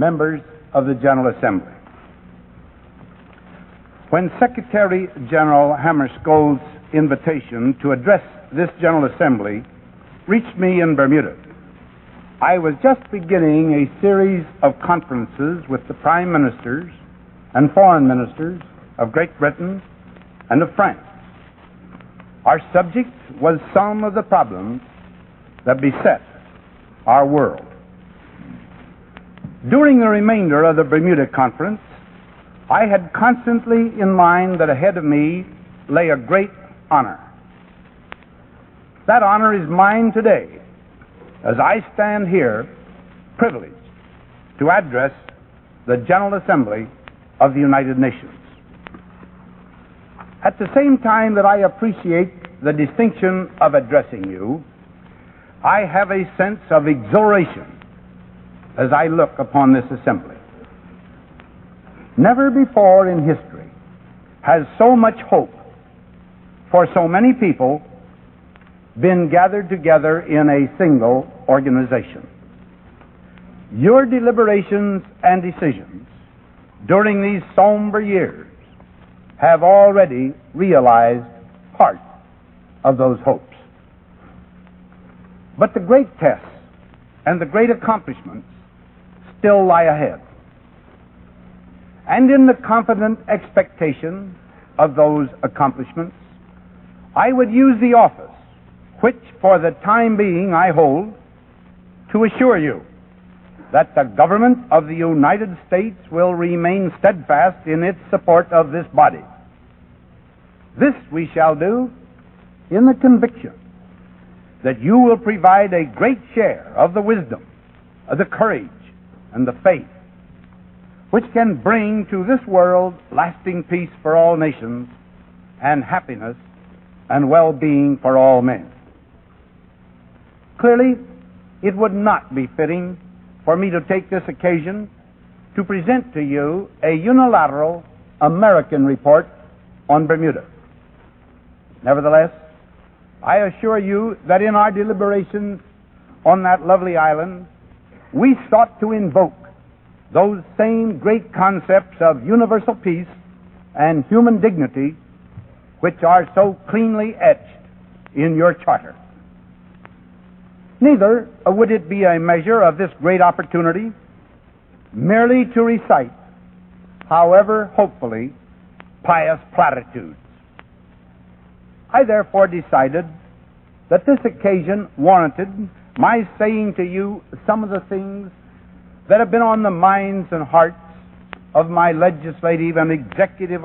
members of the General Assembly. When Secretary General Hammarskjöld's invitation to address this General Assembly reached me in Bermuda, I was just beginning a series of conferences with the prime ministers and foreign ministers of Great Britain and of France. Our subject was some of the problems that beset our world. During the remainder of the Bermuda Conference, I had constantly in mind that ahead of me lay a great honor. That honor is mine today as I stand here privileged to address the General Assembly of the United Nations. At the same time that I appreciate the distinction of addressing you, I have a sense of exhilaration as I look upon this assembly. Never before in history has so much hope for so many people been gathered together in a single organization. Your deliberations and decisions during these somber years have already realized part of those hopes. But the great tests and the great accomplishments still lie ahead. And in the confident expectation of those accomplishments, I would use the office which for the time being I hold to assure you that the government of the United States will remain steadfast in its support of this body. This we shall do in the conviction that you will provide a great share of the wisdom, of the courage, and the faith which can bring to this world lasting peace for all nations and happiness and well being for all men. Clearly, it would not be fitting for me to take this occasion to present to you a unilateral American report on Bermuda. Nevertheless, I assure you that in our deliberations on that lovely island, we sought to invoke those same great concepts of universal peace and human dignity which are so cleanly etched in your charter. Neither would it be a measure of this great opportunity merely to recite, however hopefully, pious platitudes. I therefore decided that this occasion warranted my saying to you some of the things that have been on the minds and hearts of my legislative and executive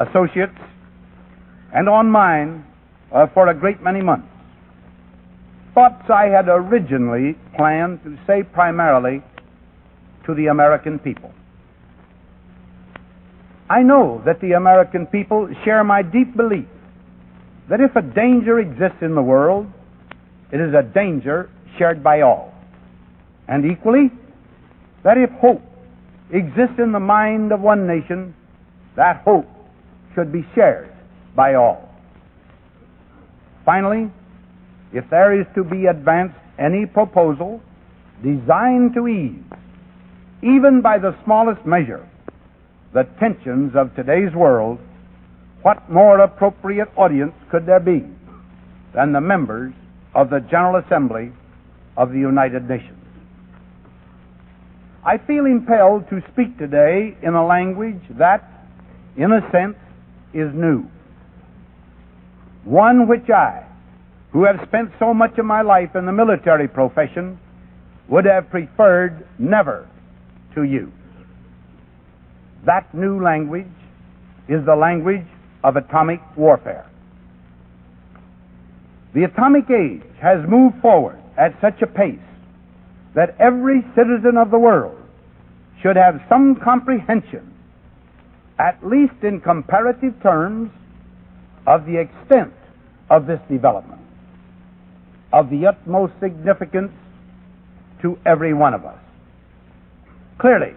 associates and on mine uh, for a great many months. Thoughts I had originally planned to say primarily to the American people. I know that the American people share my deep belief that if a danger exists in the world, it is a danger shared by all. And equally, that if hope exists in the mind of one nation, that hope should be shared by all. Finally, if there is to be advanced any proposal designed to ease, even by the smallest measure, the tensions of today's world, what more appropriate audience could there be than the members of the General Assembly of the United Nations? I feel impelled to speak today in a language that, in a sense, is new. One which I, who have spent so much of my life in the military profession, would have preferred never to use. That new language is the language of atomic warfare. The atomic age has moved forward at such a pace that every citizen of the world should have some comprehension, at least in comparative terms, of the extent of this development, of the utmost significance to every one of us. Clearly,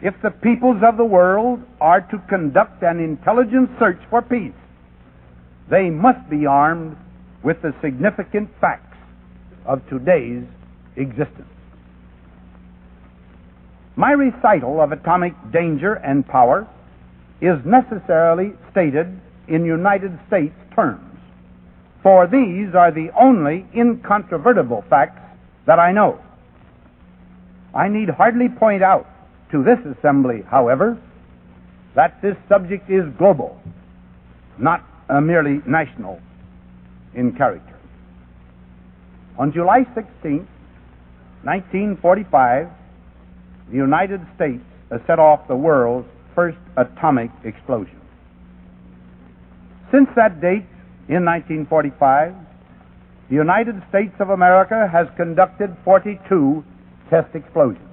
if the peoples of the world are to conduct an intelligent search for peace, they must be armed with the significant facts of today's existence. My recital of atomic danger and power is necessarily stated in United States terms, for these are the only incontrovertible facts that I know. I need hardly point out to this assembly, however, that this subject is global, not uh, merely national in character. On July 16, 1945, the United States set off the world's first atomic explosion. Since that date, in 1945, the United States of America has conducted 42 test explosions.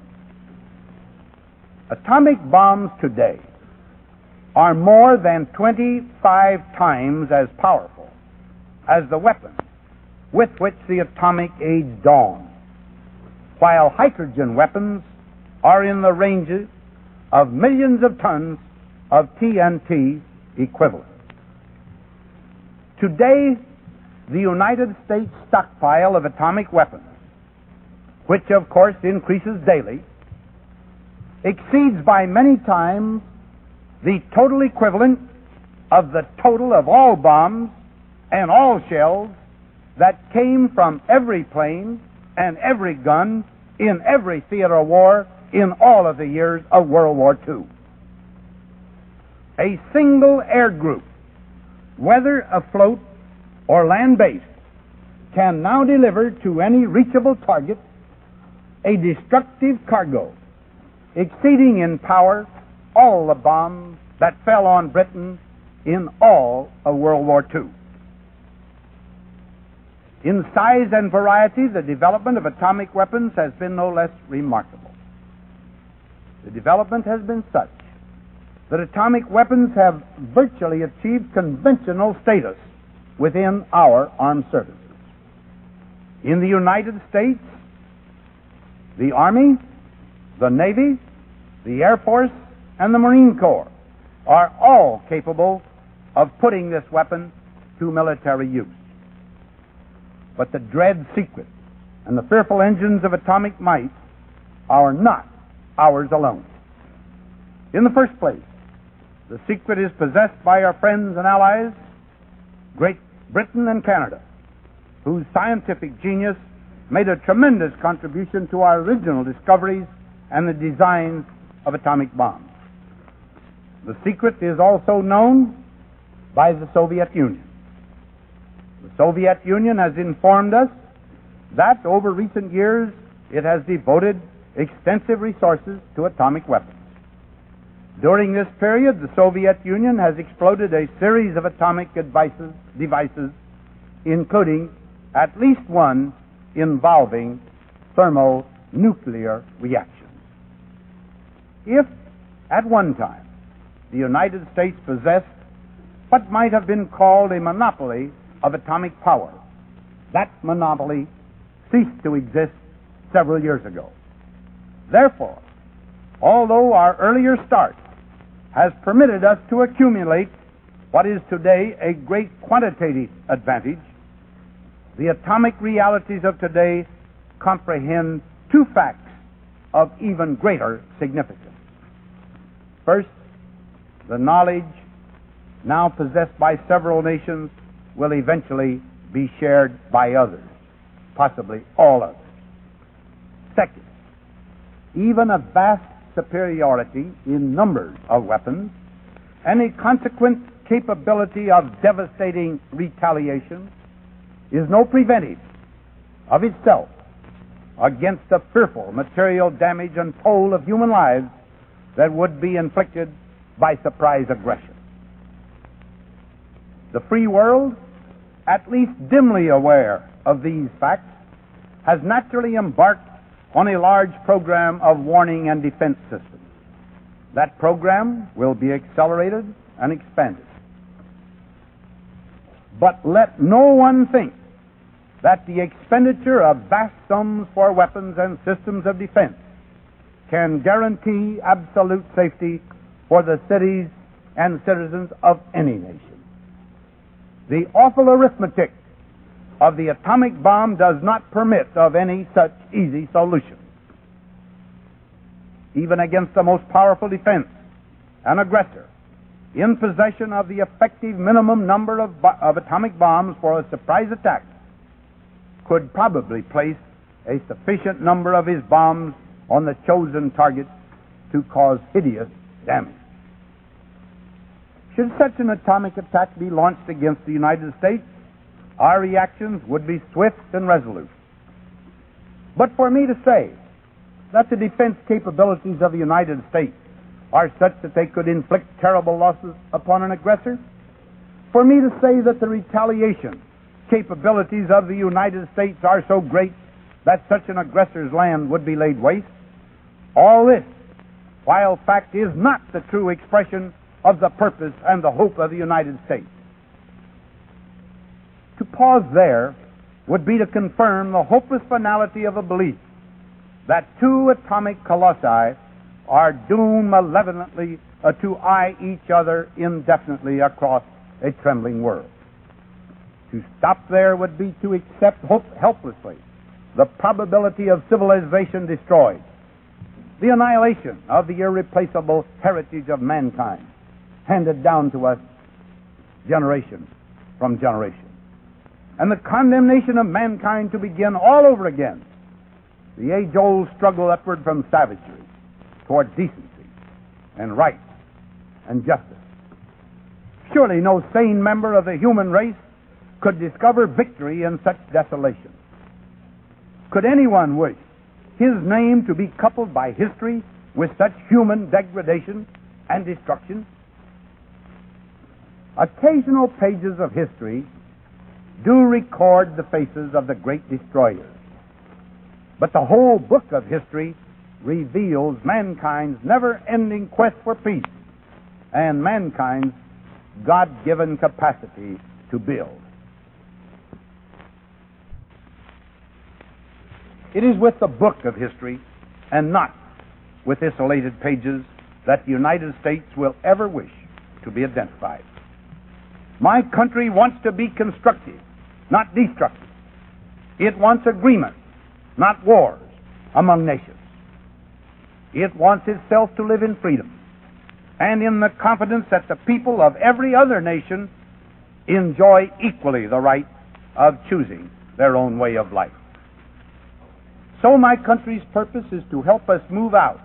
Atomic bombs today are more than 25 times as powerful as the weapon with which the atomic age dawned, while hydrogen weapons are in the ranges of millions of tons of TNT equivalent. Today, the United States stockpile of atomic weapons, which of course increases daily, exceeds by many times the total equivalent of the total of all bombs and all shells that came from every plane and every gun in every theater of war in all of the years of World War II. A single air group, whether afloat or land based, can now deliver to any reachable target a destructive cargo exceeding in power all the bombs that fell on Britain in all of World War II. In size and variety, the development of atomic weapons has been no less remarkable. The development has been such that atomic weapons have virtually achieved conventional status within our armed services. In the United States, the Army, the Navy, the Air Force, and the Marine Corps are all capable of putting this weapon to military use. But the dread secret and the fearful engines of atomic might are not ours alone. In the first place, the secret is possessed by our friends and allies, Great Britain and Canada, whose scientific genius made a tremendous contribution to our original discoveries and the designs of atomic bombs. The secret is also known by the Soviet Union. The Soviet Union has informed us that over recent years it has devoted extensive resources to atomic weapons. During this period, the Soviet Union has exploded a series of atomic devices, devices including at least one involving thermonuclear reactions. If at one time the United States possessed what might have been called a monopoly of atomic power, that monopoly ceased to exist several years ago. Therefore, although our earlier start has permitted us to accumulate what is today a great quantitative advantage, the atomic realities of today comprehend two facts of even greater significance. First, the knowledge now possessed by several nations will eventually be shared by others, possibly all others. Second, even a vast superiority in numbers of weapons and a consequent capability of devastating retaliation is no preventive of itself against the fearful material damage and toll of human lives that would be inflicted by surprise aggression. The free world, at least dimly aware of these facts, has naturally embarked on a large program of warning and defense systems. That program will be accelerated and expanded. But let no one think that the expenditure of vast sums for weapons and systems of defense can guarantee absolute safety for the cities and citizens of any nation. The awful arithmetic of the atomic bomb does not permit of any such easy solution. even against the most powerful defense, an aggressor in possession of the effective minimum number of, of atomic bombs for a surprise attack could probably place a sufficient number of his bombs on the chosen target to cause hideous damage. Should such an atomic attack be launched against the United States, our reactions would be swift and resolute. But for me to say that the defense capabilities of the United States are such that they could inflict terrible losses upon an aggressor, for me to say that the retaliation capabilities of the United States are so great that such an aggressor's land would be laid waste, all this, while fact is not the true expression of the purpose and the hope of the United States. To pause there would be to confirm the hopeless finality of a belief that two atomic colossi are doomed malevolently uh, to eye each other indefinitely across a trembling world. To stop there would be to accept hope helplessly the probability of civilization destroyed, the annihilation of the irreplaceable heritage of mankind handed down to us generation from generation, and the condemnation of mankind to begin all over again the age old struggle upward from savagery toward decency and right and justice. Surely no sane member of the human race could discover victory in such desolation. Could anyone wish his name to be coupled by history with such human degradation and destruction? Occasional pages of history do record the faces of the great destroyers. But the whole book of history reveals mankind's never ending quest for peace and mankind's God given capacity to build. It is with the book of history and not with isolated pages that the United States will ever wish to be identified. My country wants to be constructive, not destructive. It wants agreement, not wars among nations. It wants itself to live in freedom and in the confidence that the people of every other nation enjoy equally the right of choosing their own way of life. So, my country's purpose is to help us move out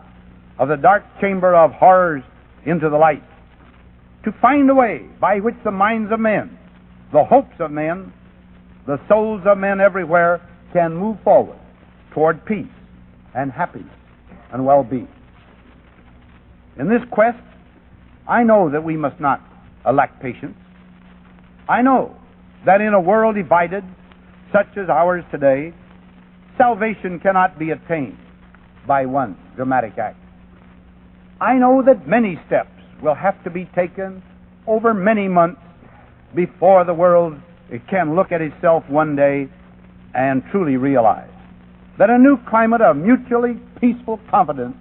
of the dark chamber of horrors into the light, to find a way by which the minds of men, the hopes of men, the souls of men everywhere can move forward toward peace and happiness and well being. In this quest, I know that we must not lack patience. I know that in a world divided, such as ours today, salvation cannot be attained by one dramatic act. I know that many steps will have to be taken over many months before the world can look at itself one day and truly realize that a new climate of mutually peaceful confidence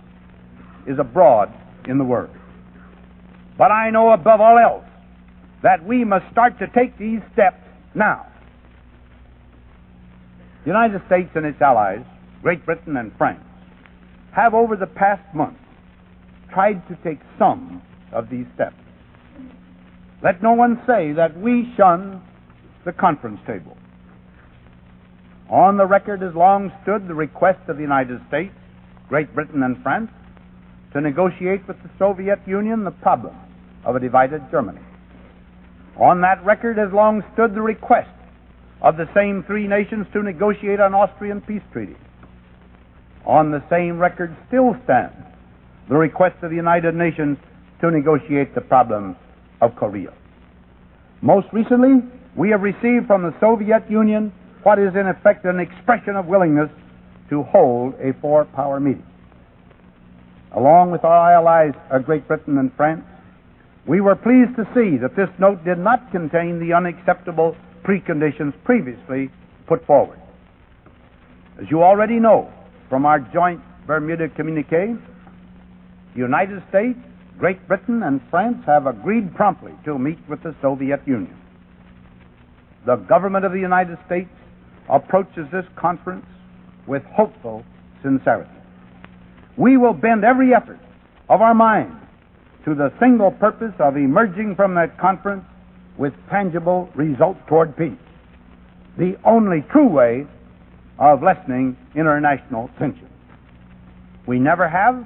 is abroad in the world. But I know above all else that we must start to take these steps now. The United States and its allies, Great Britain and France, have over the past month tried to take some of these steps. Let no one say that we shun the conference table. On the record has long stood the request of the United States, Great Britain, and France to negotiate with the Soviet Union the problem of a divided Germany. On that record has long stood the request of the same three nations to negotiate an Austrian peace treaty. On the same record still stands the request of the United Nations to negotiate the problem of Korea. Most recently, we have received from the Soviet Union what is in effect an expression of willingness to hold a four power meeting. Along with our allies, Great Britain and France, we were pleased to see that this note did not contain the unacceptable preconditions previously put forward. As you already know from our joint Bermuda communique, the United States, Great Britain, and France have agreed promptly to meet with the Soviet Union. The government of the United States approaches this conference with hopeful sincerity. we will bend every effort of our mind to the single purpose of emerging from that conference with tangible results toward peace. The only true way of lessening international tension. We never have,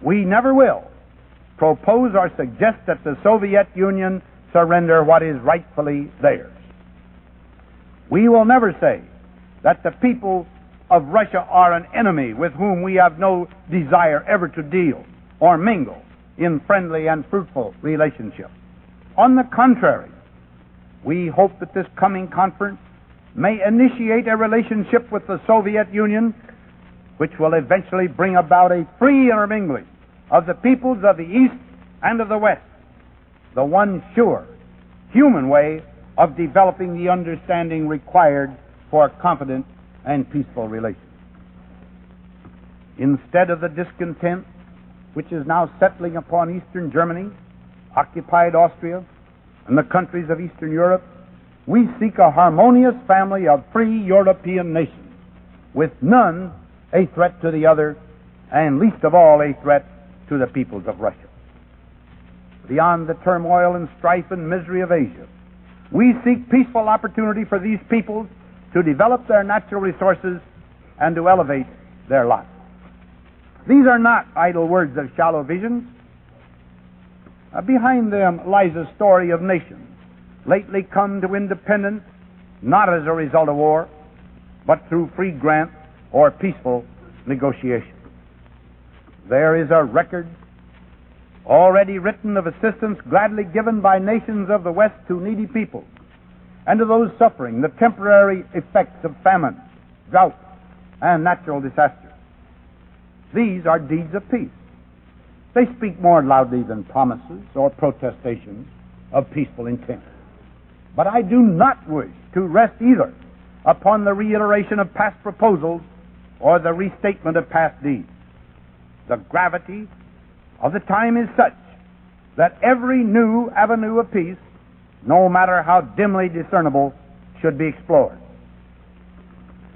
we never will propose or suggest that the Soviet Union surrender what is rightfully theirs. We will never say that the people of Russia are an enemy with whom we have no desire ever to deal or mingle in friendly and fruitful relationship. On the contrary, we hope that this coming conference may initiate a relationship with the Soviet Union which will eventually bring about a free intermingling of the peoples of the East and of the West, the one sure, human way of developing the understanding required for confident and peaceful relations. Instead of the discontent which is now settling upon Eastern Germany, occupied Austria, and the countries of Eastern Europe, we seek a harmonious family of free European nations, with none a threat to the other, and least of all a threat to the peoples of Russia. Beyond the turmoil and strife and misery of Asia, we seek peaceful opportunity for these peoples to develop their natural resources and to elevate their lot. These are not idle words of shallow visions. Uh, behind them lies a story of nations lately come to independence not as a result of war, but through free grant or peaceful negotiation. There is a record already written of assistance gladly given by nations of the West to needy people and to those suffering the temporary effects of famine, drought, and natural disasters. These are deeds of peace. They speak more loudly than promises or protestations of peaceful intent. But I do not wish to rest either upon the reiteration of past proposals or the restatement of past deeds. The gravity of the time is such that every new avenue of peace, no matter how dimly discernible, should be explored.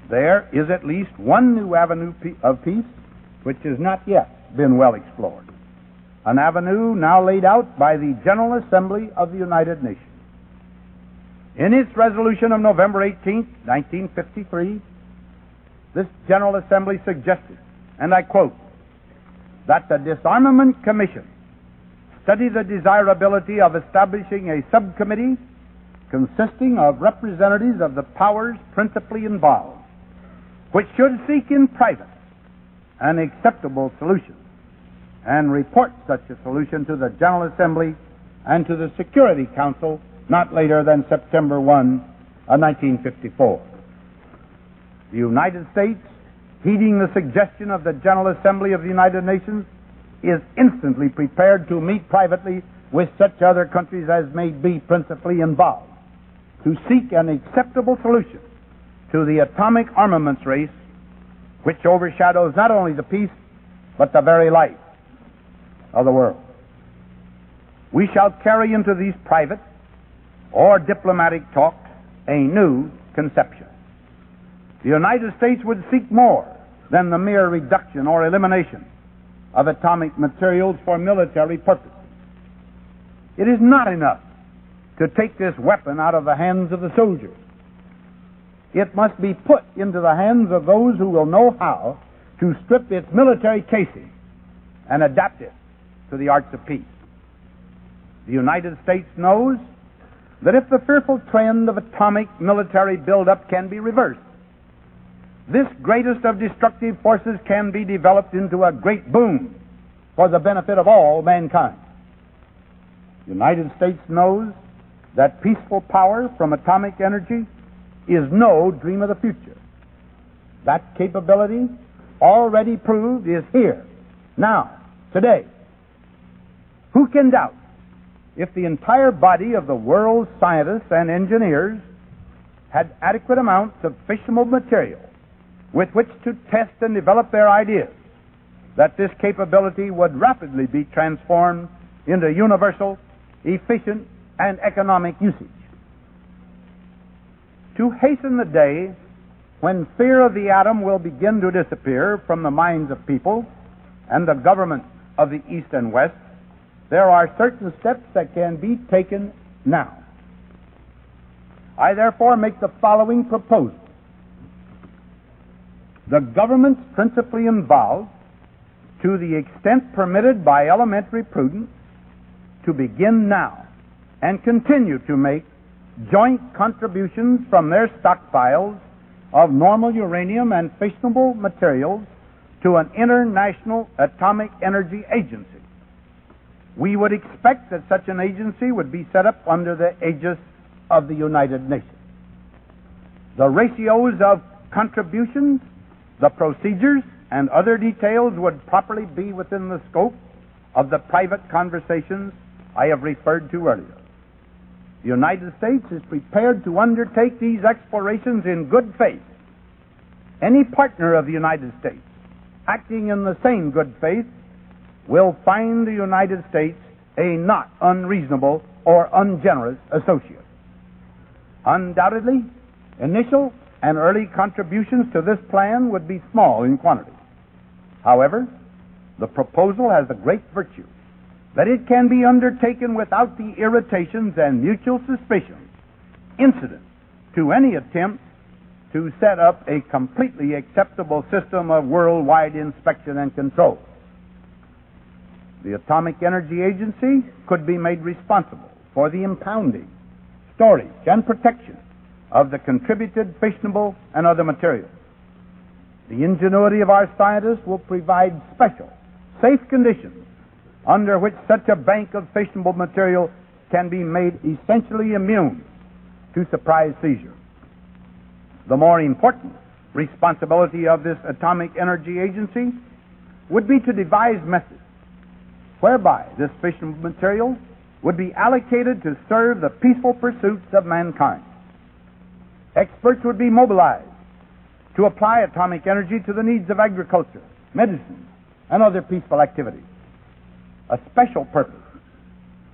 There is at least one new avenue of peace which has not yet been well explored. An avenue now laid out by the General Assembly of the United Nations. In its resolution of November 18, 1953, this General Assembly suggested, and I quote, that the Disarmament Commission study the desirability of establishing a subcommittee consisting of representatives of the powers principally involved, which should seek in private an acceptable solution and report such a solution to the General Assembly and to the Security Council not later than September 1, uh, 1954. The United States, heeding the suggestion of the General Assembly of the United Nations, is instantly prepared to meet privately with such other countries as may be principally involved to seek an acceptable solution to the atomic armaments race which overshadows not only the peace, but the very life of the world. We shall carry into these private or diplomatic talks a new conception. The United States would seek more than the mere reduction or elimination of atomic materials for military purposes. It is not enough to take this weapon out of the hands of the soldiers. It must be put into the hands of those who will know how to strip its military casing and adapt it to the arts of peace. The United States knows that if the fearful trend of atomic military buildup can be reversed, this greatest of destructive forces can be developed into a great boon for the benefit of all mankind. The United States knows that peaceful power from atomic energy is no dream of the future. That capability, already proved, is here, now, today. Who can doubt if the entire body of the world's scientists and engineers had adequate amounts of fissionable material with which to test and develop their ideas, that this capability would rapidly be transformed into universal, efficient, and economic usage to hasten the day when fear of the atom will begin to disappear from the minds of people and the government of the East and West, there are certain steps that can be taken now. I therefore make the following proposal. The governments principally involved, to the extent permitted by elementary prudence, to begin now and continue to make joint contributions from their stockpiles of normal uranium and fissionable materials to an international atomic energy agency. We would expect that such an agency would be set up under the aegis of the United Nations. The ratios of contributions, the procedures, and other details would properly be within the scope of the private conversations I have referred to earlier. The United States is prepared to undertake these explorations in good faith. Any partner of the United States acting in the same good faith will find the United States a not unreasonable or ungenerous associate. Undoubtedly, initial and early contributions to this plan would be small in quantity. However, the proposal has the great virtue that it can be undertaken without the irritations and mutual suspicions incident to any attempt to set up a completely acceptable system of worldwide inspection and control. The Atomic Energy Agency could be made responsible for the impounding, storage, and protection of the contributed fissionable and other materials. The ingenuity of our scientists will provide special, safe conditions under which such a bank of fissionable material can be made essentially immune to surprise seizure. The more important responsibility of this Atomic Energy Agency would be to devise methods whereby this fissionable material would be allocated to serve the peaceful pursuits of mankind. Experts would be mobilized to apply atomic energy to the needs of agriculture, medicine, and other peaceful activities a special purpose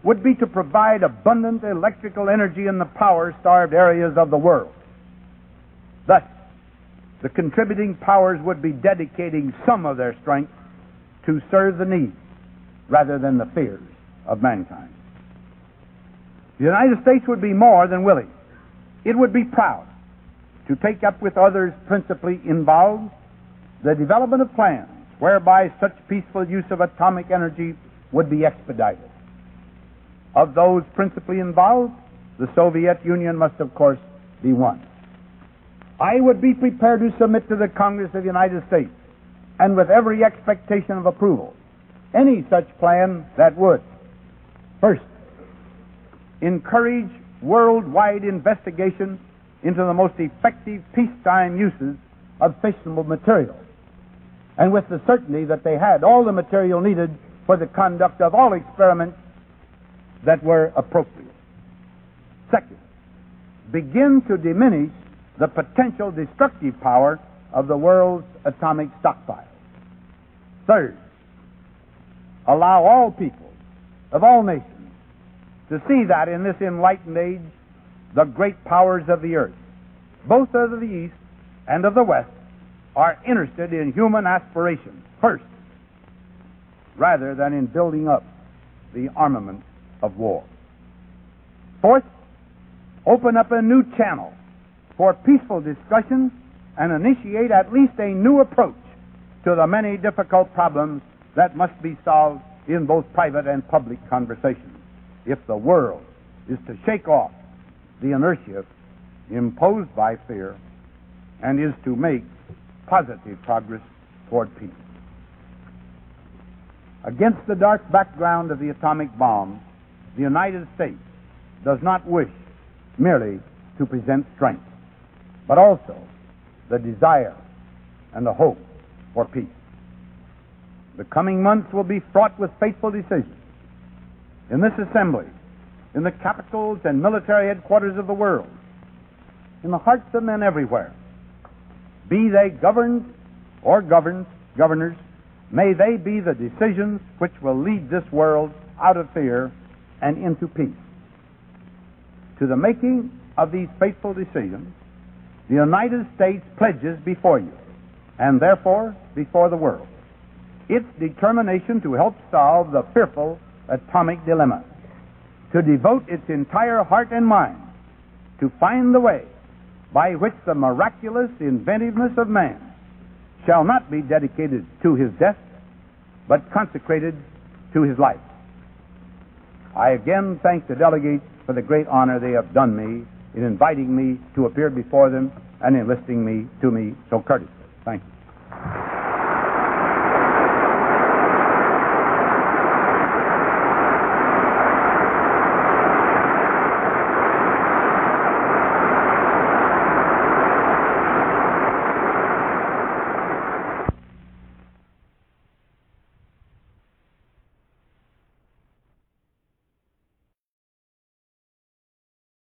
would be to provide abundant electrical energy in the power starved areas of the world. Thus, the contributing powers would be dedicating some of their strength to serve the needs rather than the fears of mankind. The United States would be more than willing. It would be proud to take up with others principally involved the development of plans whereby such peaceful use of atomic energy would be expedited. Of those principally involved, the Soviet Union must, of course, be one. I would be prepared to submit to the Congress of the United States, and with every expectation of approval, any such plan that would, first, encourage worldwide investigation into the most effective peacetime uses of fissionable material, and with the certainty that they had all the material needed for the conduct of all experiments that were appropriate. Second, begin to diminish the potential destructive power of the world's atomic stockpile. Third, allow all people of all nations to see that in this enlightened age, the great powers of the earth, both of the East and of the West, are interested in human aspirations. First, rather than in building up the armament of war. Fourth, open up a new channel for peaceful discussion and initiate at least a new approach to the many difficult problems that must be solved in both private and public conversations if the world is to shake off the inertia imposed by fear and is to make positive progress toward peace. Against the dark background of the atomic bomb, the United States does not wish merely to present strength, but also the desire and the hope for peace. The coming months will be fraught with fateful decisions. In this assembly, in the capitals and military headquarters of the world, in the hearts of men everywhere, be they governed or governed, governors, May they be the decisions which will lead this world out of fear and into peace. To the making of these faithful decisions, the United States pledges before you, and therefore before the world, its determination to help solve the fearful atomic dilemma, to devote its entire heart and mind to find the way by which the miraculous inventiveness of man shall not be dedicated to his death, but consecrated to his life. I again thank the delegates for the great honor they have done me in inviting me to appear before them and enlisting me to me so courteously. Thank you.